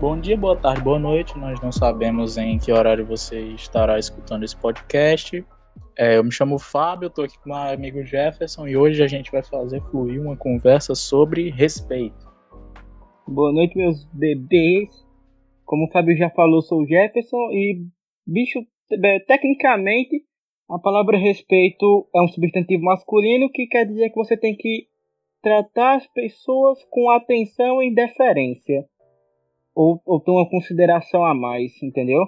Bom dia, boa tarde, boa noite. Nós não sabemos em que horário você estará escutando esse podcast. É, eu me chamo Fábio, estou aqui com meu amigo Jefferson e hoje a gente vai fazer fluir uma conversa sobre respeito. Boa noite, meus bebês. Como o Fábio já falou, sou o Jefferson e, bicho, é, tecnicamente, a palavra respeito é um substantivo masculino que quer dizer que você tem que tratar as pessoas com atenção e deferência ou, ou tem uma consideração a mais, entendeu?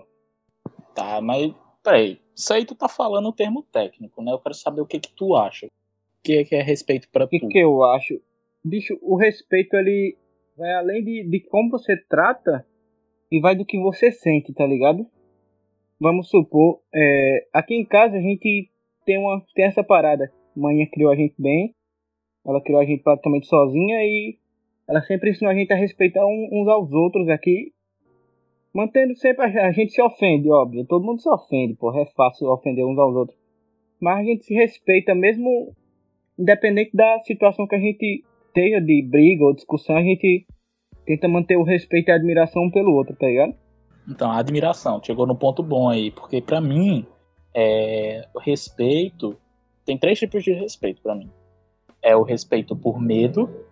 Tá, mas peraí, isso aí tu tá falando o termo técnico, né? Eu quero saber o que que tu acha. O que é, que é respeito para tu? O que, que eu acho? Bicho, o respeito ele vai além de, de como você trata e vai do que você sente, tá ligado? Vamos supor, é, aqui em casa a gente tem, uma, tem essa parada. Mãe criou a gente bem, ela criou a gente praticamente sozinha e ela sempre ensinou a gente a respeitar uns aos outros aqui. Mantendo sempre a, gente se ofende, óbvio. Todo mundo se ofende, porra. É fácil ofender uns aos outros. Mas a gente se respeita mesmo independente da situação que a gente esteja de briga ou discussão, a gente tenta manter o respeito e a admiração um pelo outro, tá ligado? Então, a admiração, chegou no ponto bom aí, porque para mim, é, o respeito tem três tipos de respeito para mim. É o respeito por medo,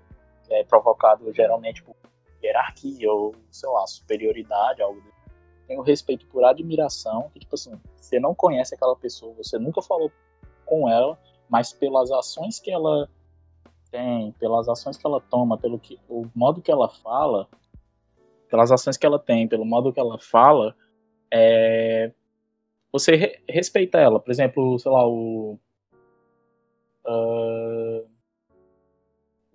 é provocado geralmente por hierarquia ou, sei lá, superioridade, algo desse. Tem o respeito por admiração, que, tipo assim, você não conhece aquela pessoa, você nunca falou com ela, mas pelas ações que ela tem, pelas ações que ela toma, pelo que, o modo que ela fala, pelas ações que ela tem, pelo modo que ela fala, é, você re respeita ela. Por exemplo, sei lá, o. Uh,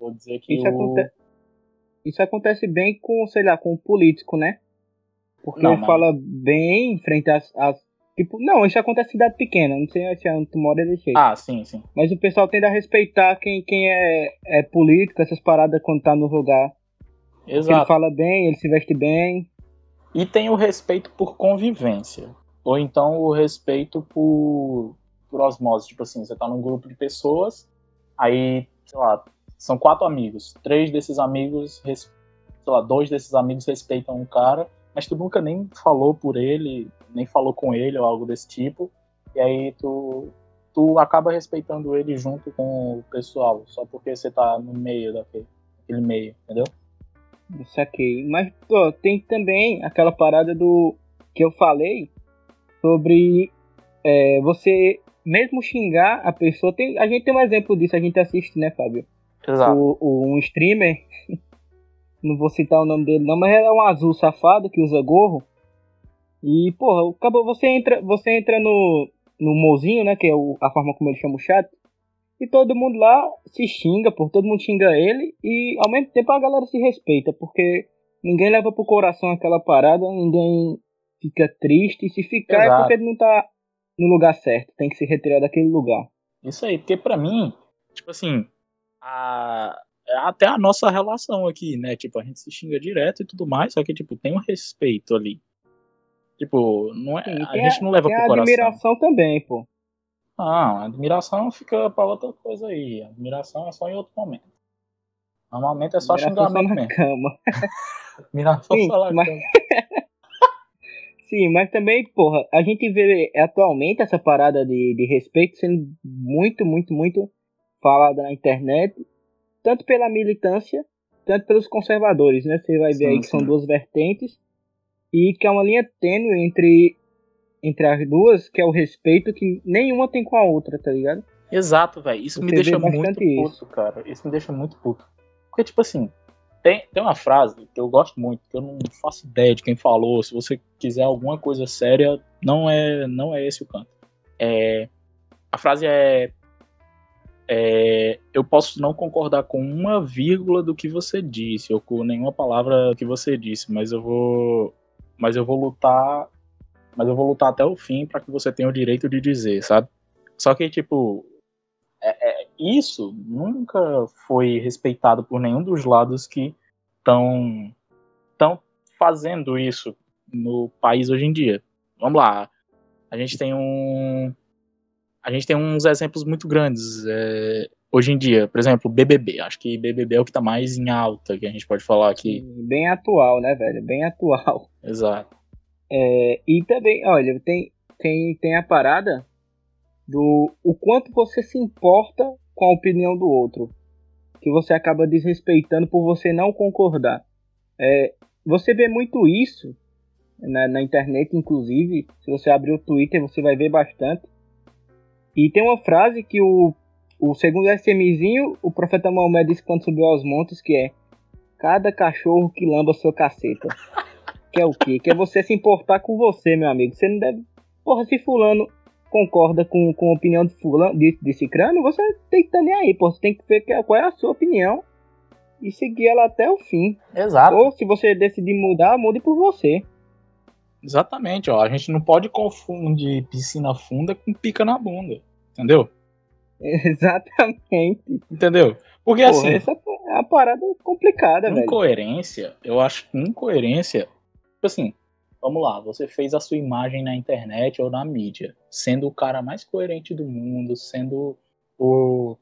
Vou dizer que isso, o... aconte... isso acontece bem com, sei lá, com o político, né? Porque não, ele fala bem em frente às, às, Tipo, não, isso acontece em cidade pequena, não sei se onde tu mora desse jeito. Ah, sim, sim. Mas o pessoal tende a respeitar quem, quem é, é político, essas paradas quando tá no lugar. Exato. ele fala bem, ele se veste bem. E tem o respeito por convivência. Ou então o respeito por, por osmose. Tipo assim, você tá num grupo de pessoas, aí, sei lá, são quatro amigos. Três desses amigos, sei lá, dois desses amigos respeitam um cara, mas tu nunca nem falou por ele, nem falou com ele ou algo desse tipo. E aí tu, tu acaba respeitando ele junto com o pessoal, só porque você tá no meio daquele, meio, entendeu? Saquei. Mas tem também aquela parada do que eu falei sobre é, você mesmo xingar a pessoa. Tem, a gente tem um exemplo disso, a gente assiste, né, Fábio? Exato. O, o, um streamer, não vou citar o nome dele não, mas é um azul safado que usa gorro. E, porra, acabou, você entra, você entra no, no mozinho, né, que é o, a forma como ele chama o chat, e todo mundo lá se xinga, por todo mundo xinga ele, e ao mesmo tempo a galera se respeita, porque ninguém leva pro coração aquela parada, ninguém fica triste, e se ficar Exato. é porque ele não tá no lugar certo, tem que se retirar daquele lugar. Isso aí, porque pra mim, tipo assim, a, é até a nossa relação aqui, né? Tipo, a gente se xinga direto e tudo mais, só que, tipo, tem um respeito ali. Tipo, não é, Sim, a gente não leva pro coração. Admiração também, pô. Não, a admiração fica pra outra coisa aí. Admiração é só em outro momento. Normalmente é só xingamento só na mesmo. Cama. admiração Sim, só na mas... cama. Sim, mas também, porra, a gente vê atualmente essa parada de, de respeito sendo muito, muito, muito falada na internet, tanto pela militância, tanto pelos conservadores, né? Você vai ver sim, aí que sim. são duas vertentes e que é uma linha tênue entre entre as duas, que é o respeito que nenhuma tem com a outra, tá ligado? Exato, velho. Isso Você me deixa muito puto, isso. cara. Isso me deixa muito puto. Porque, tipo assim, tem, tem uma frase que eu gosto muito, que eu não faço ideia de quem falou. Se você quiser alguma coisa séria, não é, não é esse o canto. É, a frase é é, eu posso não concordar com uma vírgula do que você disse, ou com nenhuma palavra que você disse, mas eu vou, mas eu vou lutar, mas eu vou lutar até o fim para que você tenha o direito de dizer, sabe? Só que tipo, é, é, isso nunca foi respeitado por nenhum dos lados que estão estão fazendo isso no país hoje em dia. Vamos lá, a gente tem um a gente tem uns exemplos muito grandes. É, hoje em dia, por exemplo, BBB. Acho que BBB é o que tá mais em alta, que a gente pode falar aqui. Bem atual, né, velho? Bem atual. Exato. É, e também, olha, tem, tem, tem a parada do o quanto você se importa com a opinião do outro. Que você acaba desrespeitando por você não concordar. É, você vê muito isso na, na, internet, inclusive. Se você abrir o Twitter, você vai ver bastante. E tem uma frase que o, o segundo SMzinho, o profeta Maomé disse quando subiu aos montes, que é Cada cachorro que lamba sua caceta. Que é o quê? Que é você se importar com você, meu amigo. Você não deve. Porra, se fulano concorda com, com a opinião de fulano, de, de cicrano, você tem que estar tá nem aí, pô. Você tem que ver qual é a sua opinião e seguir ela até o fim. Exato. Ou se você decidir mudar, mude por você. Exatamente, ó. A gente não pode confundir piscina funda com pica na bunda. Entendeu? Exatamente. Entendeu? Porque assim. Essa é a parada complicada, incoerência, velho. Incoerência, eu acho que incoerência. Tipo assim, vamos lá, você fez a sua imagem na internet ou na mídia, sendo o cara mais coerente do mundo, sendo o.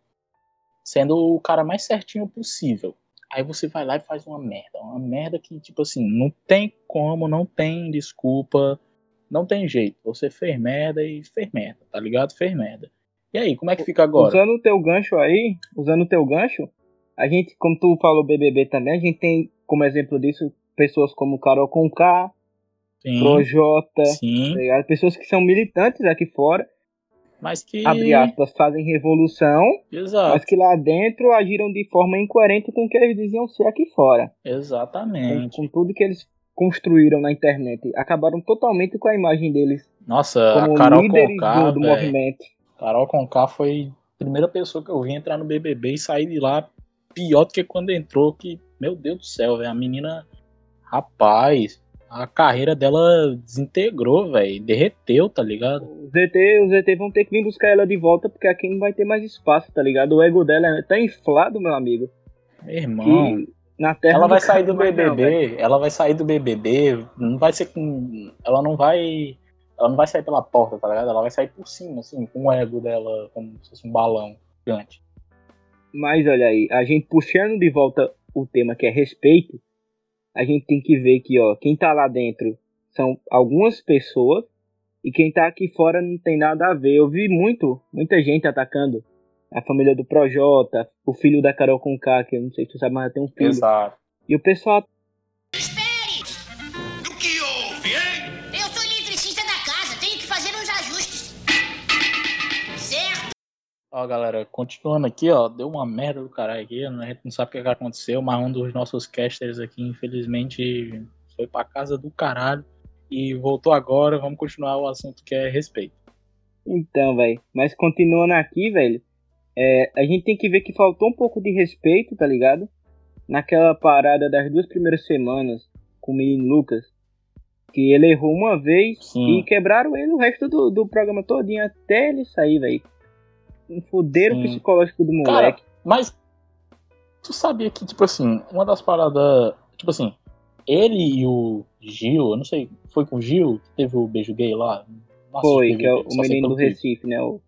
sendo o cara mais certinho possível. Aí você vai lá e faz uma merda. Uma merda que, tipo assim, não tem como, não tem desculpa, não tem jeito. Você fez merda e fez merda, tá ligado? Fez merda. E aí, como é que fica agora? Usando o teu gancho aí, usando o teu gancho, a gente, como tu falou BBB também, a gente tem como exemplo disso pessoas como Carol Conká, Projota, tá pessoas que são militantes aqui fora mas que. Abre aspas, fazem revolução. Exato. Mas que lá dentro agiram de forma incoerente com o que eles diziam ser aqui fora. Exatamente. Com, com tudo que eles construíram na internet. Acabaram totalmente com a imagem deles. Nossa, como a Carol líderes Conká, do, do movimento. Carol Conká foi a primeira pessoa que eu vi entrar no BBB e sair de lá pior do que quando entrou. Que, meu Deus do céu, velho. A menina. Rapaz, a carreira dela desintegrou, velho. Derreteu, tá ligado? Os ZT, os ZT vão ter que vir buscar ela de volta, porque aqui não vai ter mais espaço, tá ligado? O ego dela tá inflado, meu amigo. Meu irmão. na terra ela vai sair do BBB, não, ela vai sair do BBB, não vai ser com. Ela não vai. Ela não vai sair pela porta, tá ligado? Ela vai sair por cima, assim, com o ego dela, como se fosse um balão gigante. Mas olha aí, a gente puxando de volta o tema que é respeito, a gente tem que ver que, ó, quem tá lá dentro são algumas pessoas e quem tá aqui fora não tem nada a ver. Eu vi muito, muita gente atacando a família do Projota, o filho da Carol Conká, que eu não sei se tu sabe, mas tem um filho. Exato. E o pessoal Ó, galera, continuando aqui, ó, deu uma merda do caralho aqui, a gente não sabe o que aconteceu, mas um dos nossos casters aqui, infelizmente, foi pra casa do caralho e voltou agora, vamos continuar o assunto que é respeito. Então, velho, mas continuando aqui, velho, é, a gente tem que ver que faltou um pouco de respeito, tá ligado? Naquela parada das duas primeiras semanas com o menino Lucas, que ele errou uma vez Sim. e quebraram ele o resto do, do programa todinho até ele sair, velho um fudeiro Sim. psicológico do moleque. Cara, mas tu sabia que, tipo assim, uma das paradas. Tipo assim, ele e o Gil, eu não sei, foi com o Gil que teve o beijo gay lá? Nossa, foi, que é o, o menino do Recife, né? O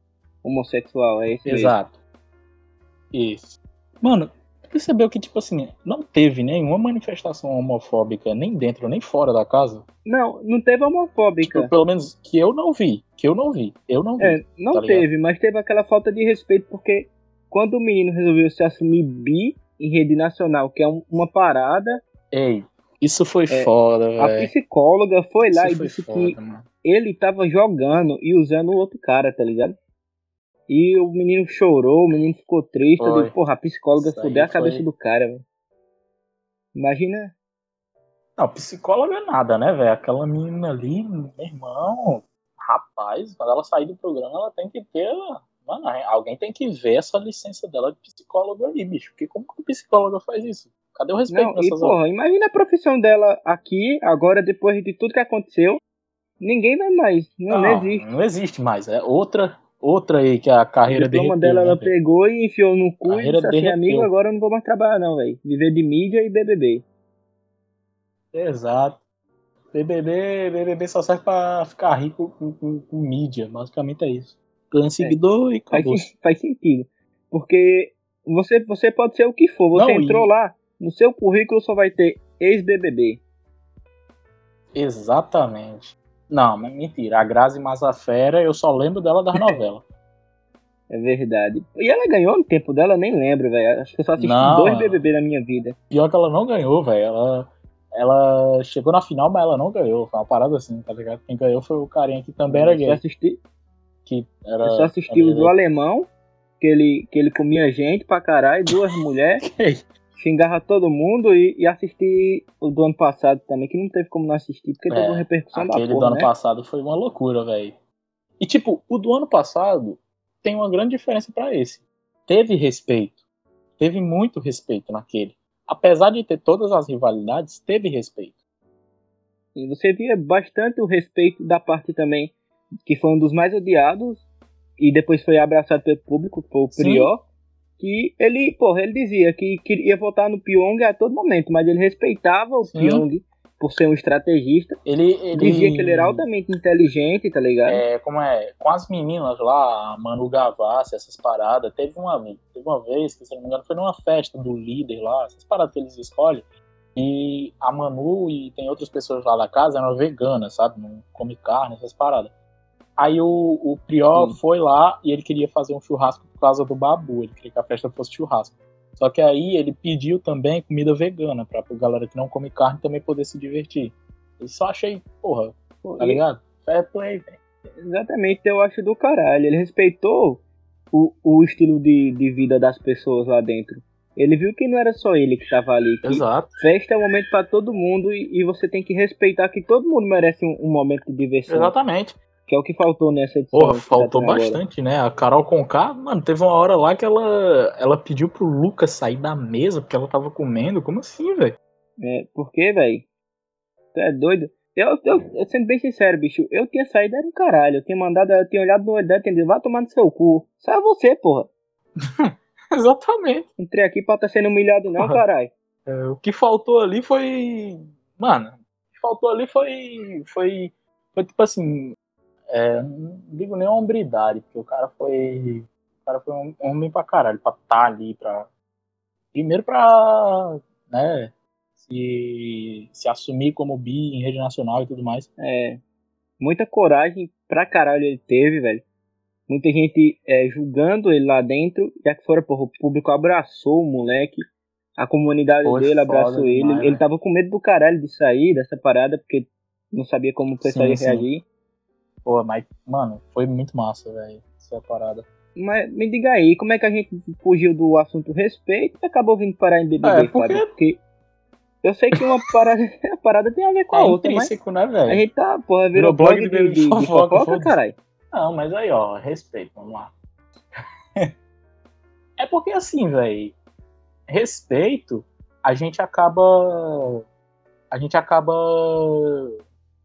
homossexual, é esse Exato. Mesmo. Isso. Mano, percebeu que, tipo assim, não teve nenhuma manifestação homofóbica nem dentro nem fora da casa? Não, não teve homofóbica. Tipo, pelo menos que eu não vi. Que eu não vi. Eu não vi. É, não tá teve, mas teve aquela falta de respeito, porque quando o menino resolveu se assumir bi em rede nacional, que é um, uma parada. Ei, isso foi é, foda, velho. A psicóloga foi lá isso e disse foda, que mano. ele tava jogando e usando o outro cara, tá ligado? E o menino chorou, o menino ficou triste. Foi. Eu digo, porra, a psicóloga fudeu a cabeça foi. do cara, velho. Imagina. Não, psicóloga é nada, né, velho? Aquela menina ali, meu irmão, rapaz, quando ela sair do programa, ela tem que ter. Mano, alguém tem que ver essa licença dela de psicóloga aí, bicho. Porque como que a psicóloga faz isso? Cadê o respeito não, nessas e, porra, imagina a profissão dela aqui, agora, depois de tudo que aconteceu. Ninguém vai mais. Não, não, não existe. Não existe mais. É outra Outra aí que a carreira dele. O dela, né, ela véio? pegou e enfiou no cu e disse assim, amigo, agora eu não vou mais trabalhar não, velho. Viver de mídia e BBB. Exato. BBB, BBB só serve pra ficar rico com, com, com mídia, basicamente é isso. Ganha é. seguidor é, e acabou. Faz, faz, sentido. Porque você, você pode ser o que for. Você não, entrou e... lá, no seu currículo só vai ter ex-BBB. Exatamente. Não, mas mentira. A Grazi Mazafera, eu só lembro dela das novelas. É verdade. E ela ganhou no tempo dela, nem lembro, velho. Acho que eu só assisti não, dois BBB na minha vida. Pior que ela não ganhou, velho. Ela, ela chegou na final, mas ela não ganhou. Foi uma parada assim, tá ligado? Quem ganhou foi o carinha que também era gay. Eu assisti. Que era, eu só assisti o do alemão, que ele, que ele comia gente pra caralho, duas mulheres. Xingava todo mundo e, e assisti o do ano passado também, que não teve como não assistir, porque é, teve uma repercussão da porra, Aquele do ano né? passado foi uma loucura, velho. E tipo, o do ano passado tem uma grande diferença para esse. Teve respeito. Teve muito respeito naquele. Apesar de ter todas as rivalidades, teve respeito. E você via bastante o respeito da parte também, que foi um dos mais odiados, e depois foi abraçado pelo público, foi o Prior. Que ele, porra, ele dizia que queria votar no Pyong a todo momento, mas ele respeitava o Sim. Pyong por ser um estrategista. Ele, ele, dizia que ele era altamente inteligente, tá ligado? É, como é, com as meninas lá, a Manu Gavassi, essas paradas, teve uma, teve uma vez, que se não me engano, foi numa festa do líder lá, essas paradas que eles escolhem, e a Manu e tem outras pessoas lá da casa eram veganas, sabe? Não come carne, essas paradas. Aí o, o Prior Sim. foi lá e ele queria fazer um churrasco por causa do babu, ele queria que a festa fosse churrasco. Só que aí ele pediu também comida vegana pra, pra galera que não come carne também poder se divertir. Eu só achei, porra, tá ligado? Fair play, velho. Exatamente, eu acho do caralho. Ele respeitou o, o estilo de, de vida das pessoas lá dentro. Ele viu que não era só ele que estava ali. Exato. Festa é um momento para todo mundo e, e, você tem que respeitar que todo mundo merece um, um momento de diversão. Exatamente. Que é o que faltou nessa edição. Porra, faltou bastante, agora. né? A Carol Conká, mano, teve uma hora lá que ela, ela pediu pro Lucas sair da mesa porque ela tava comendo. Como assim, velho? É, por quê, velho? Tu é doido? Eu, eu, eu, sendo bem sincero, bicho, eu tinha saído, era um caralho. Eu tinha mandado, eu tinha olhado no olho dela e entendido, vai tomar no seu cu. Sai você, porra. Exatamente. Entrei aqui pra tá sendo humilhado, não, caralho. É, o que faltou ali foi. Mano, o que faltou ali foi. Foi. Foi tipo assim. É, não digo nem hombridade, porque o cara foi. O cara foi um homem pra caralho, pra estar tá ali, pra. Primeiro pra. né? Se, se assumir como bi em rede nacional e tudo mais. É. Muita coragem pra caralho ele teve, velho. Muita gente é, julgando ele lá dentro, já que fora, porra, o público abraçou o moleque. A comunidade Foi dele abraçou ele. Ele tava com medo do caralho de sair dessa parada, porque não sabia como o pessoal sim, ia reagir. Sim. Pô, mas, mano, foi muito massa, velho, essa parada. Mas me diga aí, como é que a gente fugiu do assunto respeito e acabou vindo parar em BBB, é, porque... porque eu sei que uma parada, a parada tem a ver com a é outra, mas né, velho? a gente tá, porra, virou blog de, de, de, de fofoca, fofoca caralho. Não, mas aí, ó, respeito, vamos lá. é porque assim, velho, respeito, a gente acaba a gente acaba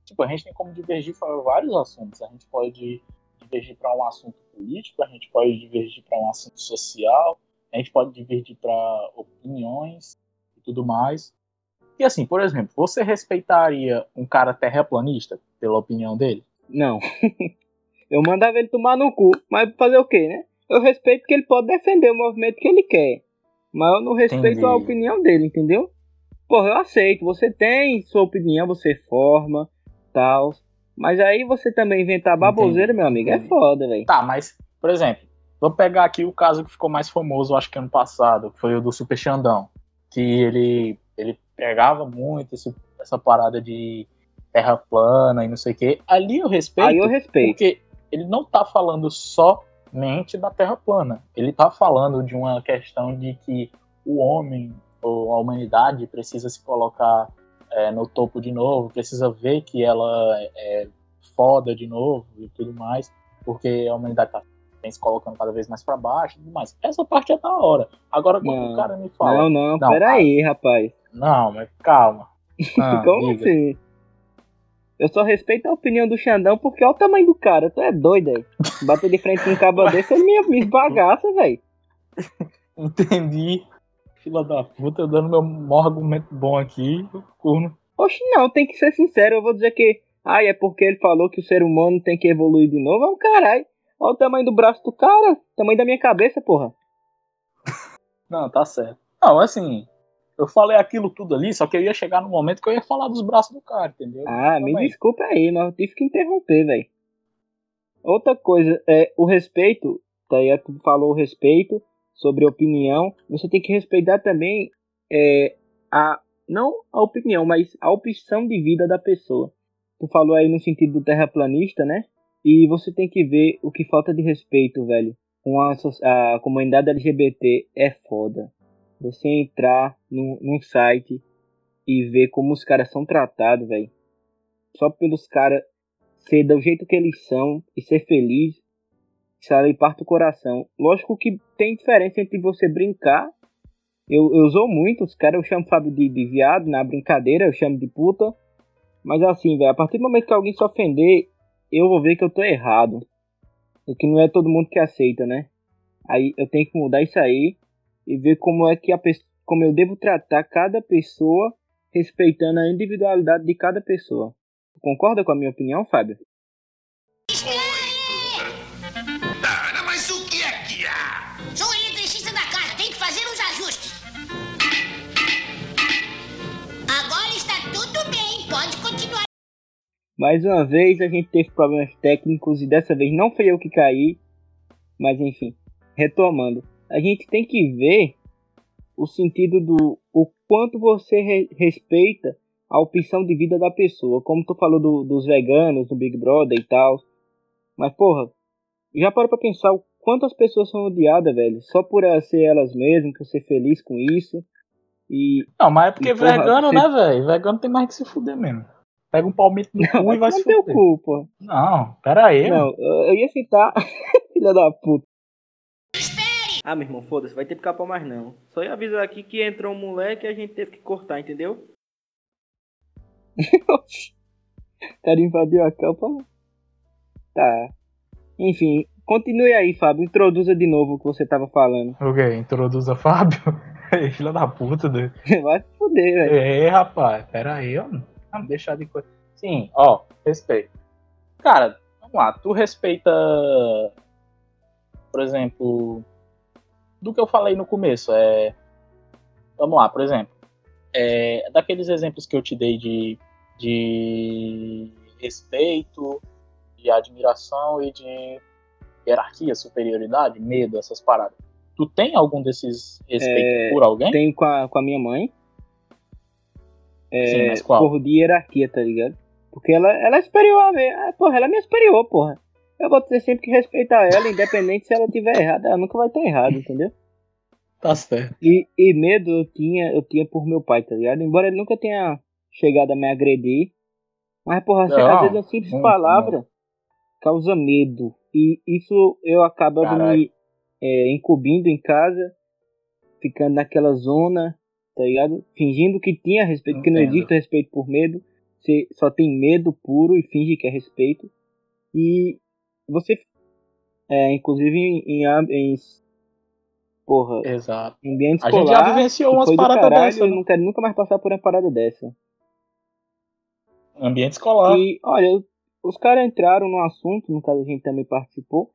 tipo, a gente tem como divergir para vários assuntos. A gente pode divergir para um assunto político, a gente pode divergir para um assunto social, a gente pode divergir para opiniões e tudo mais. E assim, por exemplo, você respeitaria um cara terraplanista pela opinião dele? Não. eu mandava ele tomar no cu, mas fazer o quê, né? Eu respeito que ele pode defender o movimento que ele quer, mas eu não respeito Entendi. a opinião dele, entendeu? Porra, eu aceito, você tem sua opinião, você forma, tal. Mas aí você também inventar baboseira, meu amigo, é foda, velho. Tá, mas, por exemplo, vou pegar aqui o caso que ficou mais famoso, acho que ano passado, que foi o do Super Xandão. Que ele, ele pegava muito esse, essa parada de terra plana e não sei o quê. Ali eu respeito. Aí eu respeito. Porque ele não tá falando somente da terra plana. Ele tá falando de uma questão de que o homem ou a humanidade precisa se colocar é, no topo de novo, precisa ver que ela é foda de novo e tudo mais, porque a humanidade tá se colocando cada vez mais para baixo e tudo mais. Essa parte é da hora. Agora, quando não, o cara me fala. Não, não, não peraí, rapaz. Não, mas calma. Ah, Como diga. assim? Eu só respeito a opinião do Xandão porque olha o tamanho do cara. Tu é doido, aí. Bater de frente com um cabo desse, me, me esbagaça, velho. Entendi fila da puta, dando meu maior argumento bom aqui, corno. Oxe, não, tem que ser sincero, eu vou dizer que, ai, é porque ele falou que o ser humano tem que evoluir de novo, é um caralho. Olha o tamanho do braço do cara, tamanho da minha cabeça, porra. Não, tá certo. Não, assim, eu falei aquilo tudo ali, só que eu ia chegar no momento que eu ia falar dos braços do cara, entendeu? Ah, me desculpa aí, mas eu tive que interromper, velho. Outra coisa, é o respeito, tá aí, tu falou o respeito sobre opinião, você tem que respeitar também é, a não a opinião, mas a opção de vida da pessoa. Tu falou aí no sentido do terraplanista, né? E você tem que ver o que falta de respeito, velho. Com a, a comunidade LGBT é foda. Você entrar num, num site e ver como os caras são tratados, velho. Só pelos caras ser do jeito que eles são e ser feliz, aí parte o coração. Lógico que tem diferença entre você brincar. Eu, eu usou muito, os caras eu chamo Fábio de, de viado na brincadeira, eu chamo de puta. Mas assim, velho, a partir do momento que alguém se ofender, eu vou ver que eu tô errado. E que não é todo mundo que aceita, né? Aí eu tenho que mudar isso aí e ver como é que a como eu devo tratar cada pessoa respeitando a individualidade de cada pessoa. Concorda com a minha opinião, Fábio? Mais uma vez a gente teve problemas técnicos e dessa vez não foi eu que caí, mas enfim, retomando a gente tem que ver o sentido do o quanto você re, respeita a opção de vida da pessoa. Como tu falou do, dos veganos, do Big Brother e tal. Mas, porra, já parou pra pensar o quantas pessoas são odiadas, velho? Só por ser elas mesmas, por ser feliz com isso. E. Não, mas é porque e, porra, vegano, você... né, velho? Vegano tem mais que se fuder mesmo. Pega um palmito no não, cu e vai se fuder. Cu, pô. Não, pera aí. Não, eu ia citar. Filha da puta. Ah, meu irmão, foda-se, vai ter que capar mais não. Só ia avisar aqui que entrou um moleque e a gente teve que cortar, entendeu? cara invadiu a capa. Tá. Enfim, continue aí, Fábio. Introduza de novo o que você tava falando. O quê? Introduza Fábio? Filha da puta, doido. Vai se fuder, velho. É, rapaz, pera aí, ó. Deixar de coisa. Sim, ó, respeito. Cara, vamos lá, tu respeita. Por exemplo, do que eu falei no começo. É, vamos lá, por exemplo, é, daqueles exemplos que eu te dei de, de respeito, de admiração e de hierarquia, superioridade, medo, essas paradas. Tu tem algum desses respeitos é, por alguém? Tenho com a, com a minha mãe. É, Sim, mas qual? Por de hierarquia, tá ligado? Porque ela, ela é superior a mim. É, porra, ela é minha superior, porra eu vou ter sempre que respeitar ela, independente se ela tiver errada, ela nunca vai estar errada, entendeu? Tá certo. E, e medo eu tinha, eu tinha por meu pai, tá ligado? Embora ele nunca tenha chegado a me agredir. Mas, porra, não, às vezes a simples não, palavra não. causa medo. E isso eu acabava Caralho. me é, incumbindo em casa, ficando naquela zona, tá ligado? Fingindo que tinha respeito, que não existe respeito por medo. Você só tem medo puro e finge que é respeito. E você, é, inclusive em, em, em porra, Exato. Ambiente escolar, a gente já vivenciou umas paradas dessas. Eu né? não quero nunca mais passar por uma parada dessa. Ambiente escolar. E, olha, os caras entraram no assunto, no caso a gente também participou,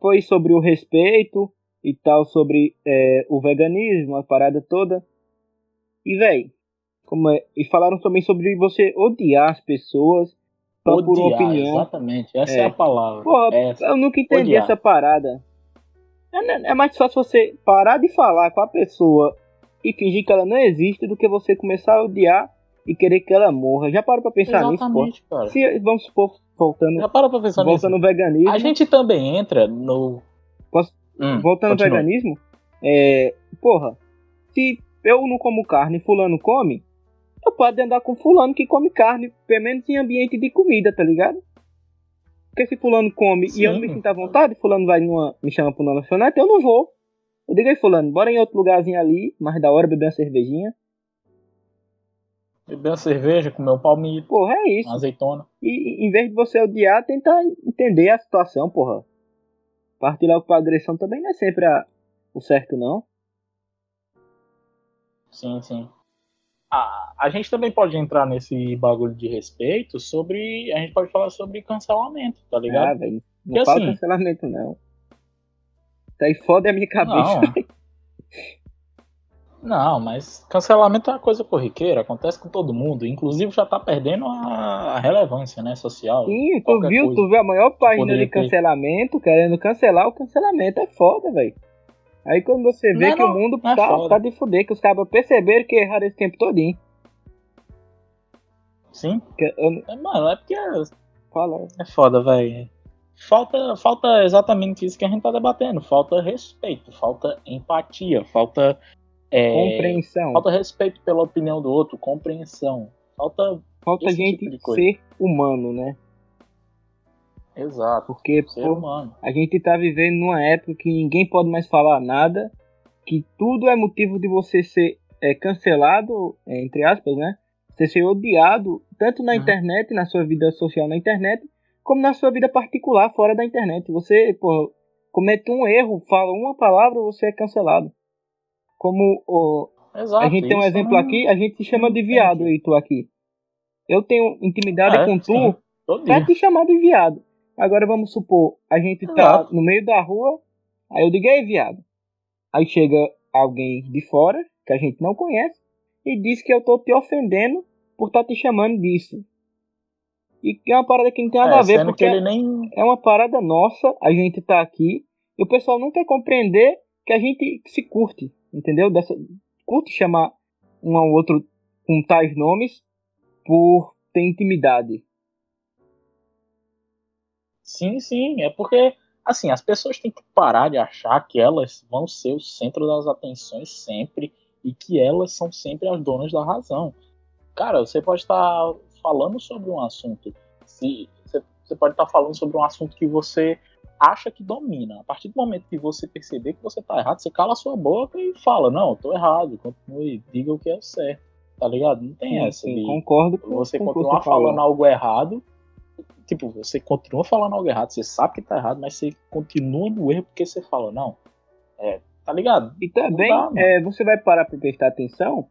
foi sobre o respeito e tal, sobre é, o veganismo, a parada toda. E, velho, como é, e falaram também sobre você odiar as pessoas só Odiar, por opinião. Exatamente, essa é, é a palavra. Porra, essa. eu nunca entendi Odiar. essa parada. É, é, mais fácil você parar de falar com a pessoa e fingir que ela não existe do que você começar a odiar e querer que ela morra. Já parou pra pensar Exatamente, nisso, pô? Cara. Se, vamos supor, voltando, Já parou pra pensar voltando nisso. no veganismo. A gente também entra no. Posso, hum, voltando no veganismo, é, porra, se eu não como carne e fulano come, eu posso andar com fulano que come carne, pelo menos em ambiente de comida, tá ligado? Porque se fulano come Sim. e eu não me sinto à vontade, fulano vai numa, me chama pro lanchonete, eu não vou. Eu digo aí, fulano, bora em outro lugarzinho ali, mais da hora, beber uma cervejinha. Beber uma cerveja, comer um palmito. Porra, é isso. Uma azeitona. E em vez de você odiar, tentar entender a situação, porra. Partir logo pra agressão também não é sempre a, o certo, não. Sim, sim a, a gente também pode entrar nesse bagulho de respeito sobre. A gente pode falar sobre cancelamento, tá ligado? Ah, velho. Não Porque, fala assim, cancelamento, não. Tá aí foda a minha cabeça. Não, mas cancelamento é uma coisa corriqueira, acontece com todo mundo. Inclusive já tá perdendo a relevância, né, social. Sim, tu viu, tu viu a maior página de cancelamento, querendo cancelar o cancelamento, é foda, velho. Aí quando você vê não, que não, o mundo é tá, tá de fuder, que os caras perceberam que erraram esse tempo todinho. Sim. Eu... É, mano, é porque. Fala. É foda, velho. Falta, falta exatamente isso que a gente tá debatendo. Falta respeito, falta empatia, falta é, compreensão. Falta respeito pela opinião do outro, compreensão. Falta. Falta gente tipo ser humano, né? Exato. Porque pô, a gente tá vivendo numa época que ninguém pode mais falar nada, que tudo é motivo de você ser é, cancelado, é, entre aspas, né? Você ser odiado, tanto na uhum. internet, na sua vida social na internet, como na sua vida particular fora da internet. Você, pô, comete um erro, fala uma palavra, você é cancelado. Como o, Exato, a gente tem um exemplo não... aqui, a gente te chama de viado, e tu aqui. Eu tenho intimidade é, com tu pra te chamar de viado. Agora vamos supor, a gente tá no meio da rua, aí eu digo, ei, viado. Aí chega alguém de fora, que a gente não conhece, e diz que eu tô te ofendendo por estar tá te chamando disso. E é uma parada que não tem nada é, a ver, porque nem... é uma parada nossa, a gente tá aqui, e o pessoal não quer compreender que a gente se curte entendeu? Dessa, curte chamar um ao outro com tais nomes por ter intimidade. Sim, sim, é porque assim, as pessoas têm que parar de achar que elas vão ser o centro das atenções sempre e que elas são sempre as donas da razão. Cara, você pode estar falando sobre um assunto, se você pode estar falando sobre um assunto que você acha que domina. A partir do momento que você perceber que você tá errado, você cala a sua boca e fala, não, eu tô errado, continue, diga o que é certo. Tá ligado? Não tem sim, essa. Sim, concordo com Você continuar falando algo errado. Tipo, você continua falando algo errado, você sabe que tá errado, mas você continua no erro porque você fala, não. É, tá ligado? E também, dá, é, você vai parar pra prestar atenção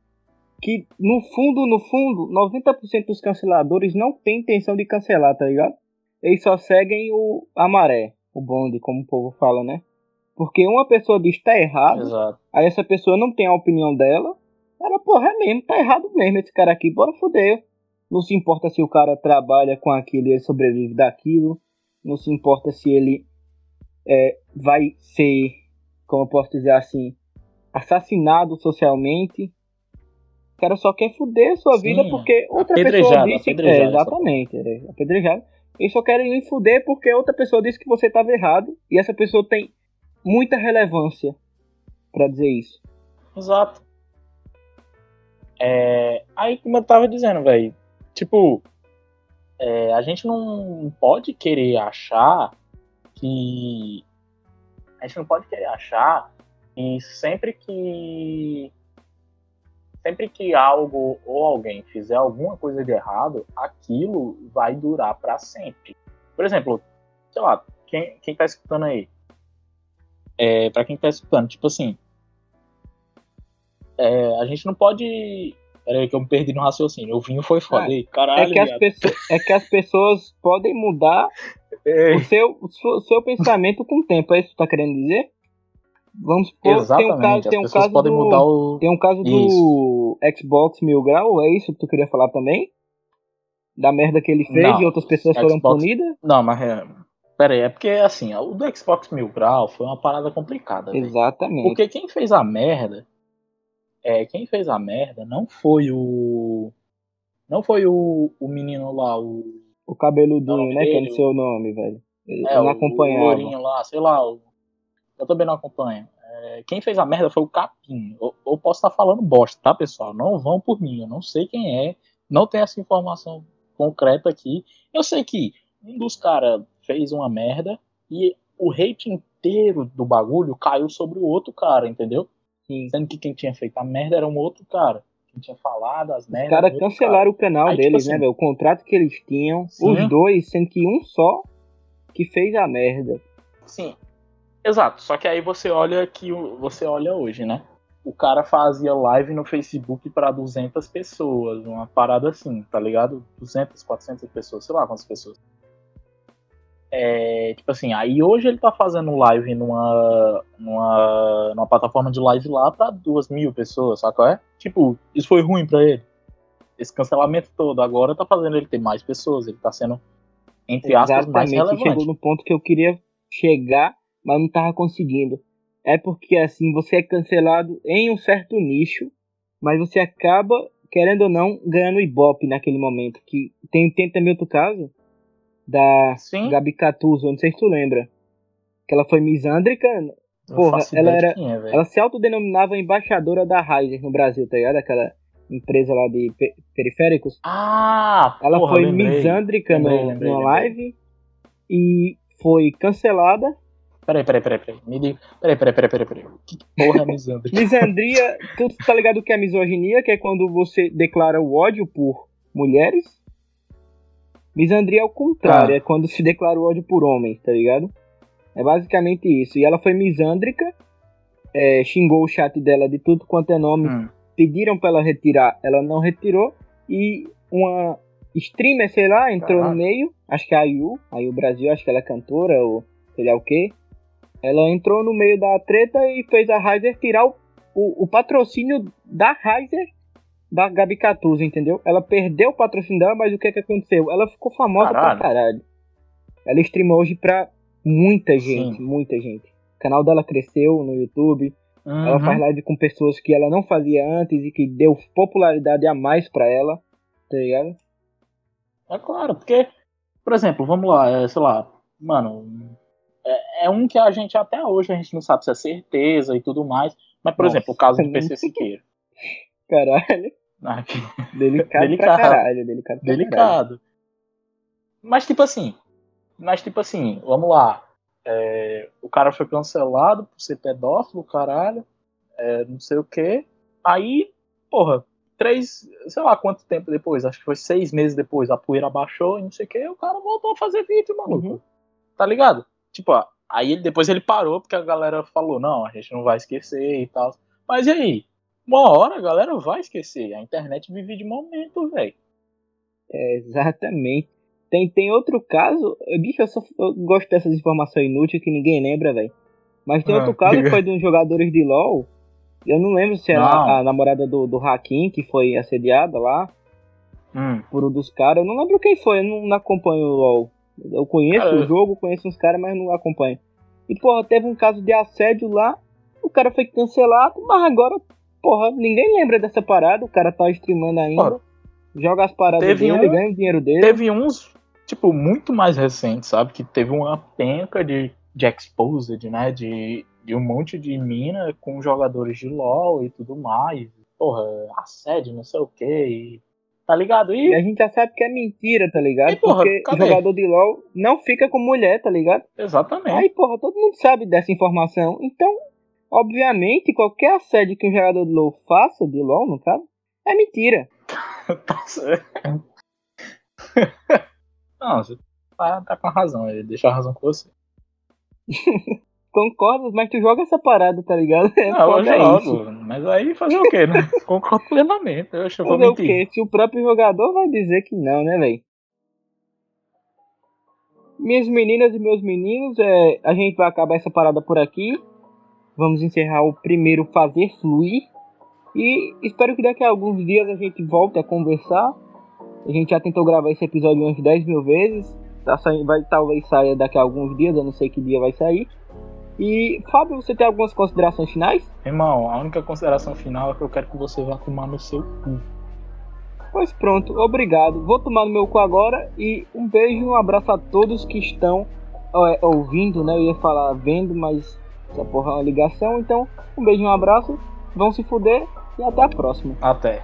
que, no fundo, no fundo, 90% dos canceladores não tem intenção de cancelar, tá ligado? Eles só seguem o, a maré o bonde, como o povo fala, né? Porque uma pessoa diz tá errado, Exato. aí essa pessoa não tem a opinião dela, ela, porra, é mesmo, tá errado mesmo esse cara aqui, bora foder. Não se importa se o cara trabalha com aquilo e ele sobrevive daquilo, não se importa se ele é, vai ser, como eu posso dizer assim, assassinado socialmente. O cara só quer foder a sua Sim, vida porque outra pessoa disse. É, exatamente, é, apedrejado. Eles só querem lhe fuder porque outra pessoa disse que você estava errado e essa pessoa tem muita relevância para dizer isso. Exato. É, aí, como eu tava dizendo, velho, tipo, é, a gente não pode querer achar que. A gente não pode querer achar que sempre que sempre que algo ou alguém fizer alguma coisa de errado, aquilo vai durar para sempre. Por exemplo, sei lá, quem, quem tá escutando aí? É, para quem tá escutando, tipo assim, é, a gente não pode. Peraí, que eu me perdi no raciocínio. O vinho foi foda. É, caralho, é, que as pessoas, é que as pessoas podem mudar o, seu, o seu, seu pensamento com o tempo. É isso que tu tá querendo dizer? Vamos supor, Exatamente. tem um caso, tem um caso podem do, mudar o... tem um caso do Xbox Mil Grau, é isso que tu queria falar também? Da merda que ele fez não, e outras pessoas Xbox... foram punidas? Não, mas é... Pera aí, é porque assim, o do Xbox Mil Grau foi uma parada complicada. Exatamente. Véio. Porque quem fez a merda, é, quem fez a merda não foi o. Não foi o, o menino lá, o. O cabeludinho, né? Que é o seu nome, velho. é, não acompanhava. O lá, sei lá, o eu também não acompanho. É, quem fez a merda foi o Capim. Eu, eu posso estar falando bosta, tá, pessoal? Não vão por mim. Eu não sei quem é. Não tem essa informação concreta aqui. Eu sei que um dos caras fez uma merda e o hate inteiro do bagulho caiu sobre o outro cara, entendeu? Sim. Sendo que quem tinha feito a merda era um outro cara. Quem tinha falado as merdas. Os caras cancelaram cara. o canal Aí, tipo deles, tipo assim, né, velho? O contrato que eles tinham, sim. os dois, sendo que um só que fez a merda. Sim. Exato, só que aí você olha que você olha hoje, né? O cara fazia live no Facebook para 200 pessoas, uma parada assim, tá ligado? 200, 400 pessoas, sei lá quantas pessoas. É, tipo assim, aí hoje ele tá fazendo live numa, numa, numa plataforma de live lá pra duas mil pessoas, sabe qual é? Tipo, isso foi ruim pra ele. Esse cancelamento todo agora tá fazendo ele ter mais pessoas, ele tá sendo, entre aspas, Exatamente. mais relevante. chegou no ponto que eu queria chegar, mas não tava conseguindo. É porque assim, você é cancelado em um certo nicho, mas você acaba, querendo ou não, ganhando ibope naquele momento. Que tem, tem também outro caso, da Sim. Gabi Catuzzo, não sei se tu lembra. Que ela foi misândrica. Porra, ela era. É, ela se autodenominava embaixadora da Ryder no Brasil, tá ligado? Aquela empresa lá de periféricos. Ah! Ela porra, foi misândrica no, lembrei, numa live e foi cancelada. Peraí, peraí, peraí, peraí. Me diga. Peraí, peraí, peraí, peraí, peraí. Que porra é misandria? Misandria, tu tá ligado que é misoginia, que é quando você declara o ódio por mulheres? Misandria é o contrário, ah. é quando se declara o ódio por homens, tá ligado? É basicamente isso. E ela foi misândrica, é, xingou o chat dela de tudo quanto é nome, hum. pediram pra ela retirar, ela não retirou, e uma streamer, sei lá, entrou no meio, acho que é a Ayu, Ayu Brasil, acho que ela é cantora, ou sei lá o que. Ela entrou no meio da treta e fez a Riser tirar o, o, o patrocínio da Riser da Gabi Catuzzo, entendeu? Ela perdeu o patrocínio dela, mas o que é que aconteceu? Ela ficou famosa caralho. pra caralho. Ela streamou hoje pra muita gente, Sim. muita gente. O canal dela cresceu no YouTube. Uhum. Ela faz live com pessoas que ela não fazia antes e que deu popularidade a mais pra ela, tá ligado? É claro, porque, por exemplo, vamos lá, é, sei lá, mano, é, é, um que a gente até hoje a gente não sabe se é certeza e tudo mais. Mas, por Nossa, exemplo, o caso do PC Siqueira. Caralho. Delicado, delicado pra caralho, delicado. Delicado. Mas tipo assim, mas tipo assim, vamos lá. É, o cara foi cancelado por ser pedófilo, caralho. É, não sei o que. Aí, porra, três, sei lá quanto tempo depois, acho que foi seis meses depois, a poeira baixou e não sei o que, o cara voltou a fazer vídeo, maluco. Uhum. Tá ligado? Tipo, aí depois ele parou porque a galera falou, não, a gente não vai esquecer e tal. Mas e aí? Uma hora a galera vai esquecer. A internet vive de momento, velho. É, exatamente. Tem, tem outro caso. Bicho, eu, só, eu gosto dessas informações inúteis que ninguém lembra, velho. Mas tem ah, outro caso que foi de uns jogadores de LoL. Eu não lembro se era a, a, namorada do, do Hakim que foi assediada lá. Hum. Por um dos caras. Eu não lembro quem foi, eu não, não acompanho o LoL. Eu conheço o jogo, conheço uns caras, mas não acompanho. E, porra, teve um caso de assédio lá. O cara foi cancelado, mas agora porra, ninguém lembra dessa parada, o cara tá streamando ainda, joga as paradas dele, um, ganha o dinheiro dele. Teve uns, tipo, muito mais recentes, sabe? Que teve uma penca de, de exposed, né? De, de um monte de mina com jogadores de LoL e tudo mais. Porra, assédio, não sei o que. Tá ligado? E... e... a gente já sabe que é mentira, tá ligado? E, porra, Porque cadê? jogador de LoL não fica com mulher, tá ligado? Exatamente. Aí, porra, todo mundo sabe dessa informação. Então, Obviamente, qualquer assédio que um jogador de LoL faça, de LoL no caso, é mentira. tá certo. Não, você tá, tá com a razão, ele deixa a razão com você. Concordo, mas tu joga essa parada, tá ligado? É não, eu jogo, isso. mas aí fazer o quê, né? Concordo plenamente, eu acho que eu vou mentir. o quê? Se o próprio jogador vai dizer que não, né, velho? Minhas meninas e meus meninos, é, a gente vai acabar essa parada por aqui vamos encerrar o primeiro Fazer Fluir. E espero que daqui a alguns dias a gente volte a conversar. A gente já tentou gravar esse episódio umas 10 mil vezes. Tá saindo, vai, talvez saia daqui a alguns dias, eu não sei que dia vai sair. E, Fábio, você tem algumas considerações finais? Irmão, a única consideração final é que eu quero que você vá tomar no seu cu. Pois pronto, obrigado. Vou tomar no meu cu agora e um beijo e um abraço a todos que estão é, ouvindo, né? Eu ia falar vendo, mas essa porra é uma ligação, então um beijo, um abraço, vão se fuder e até a próxima. Até.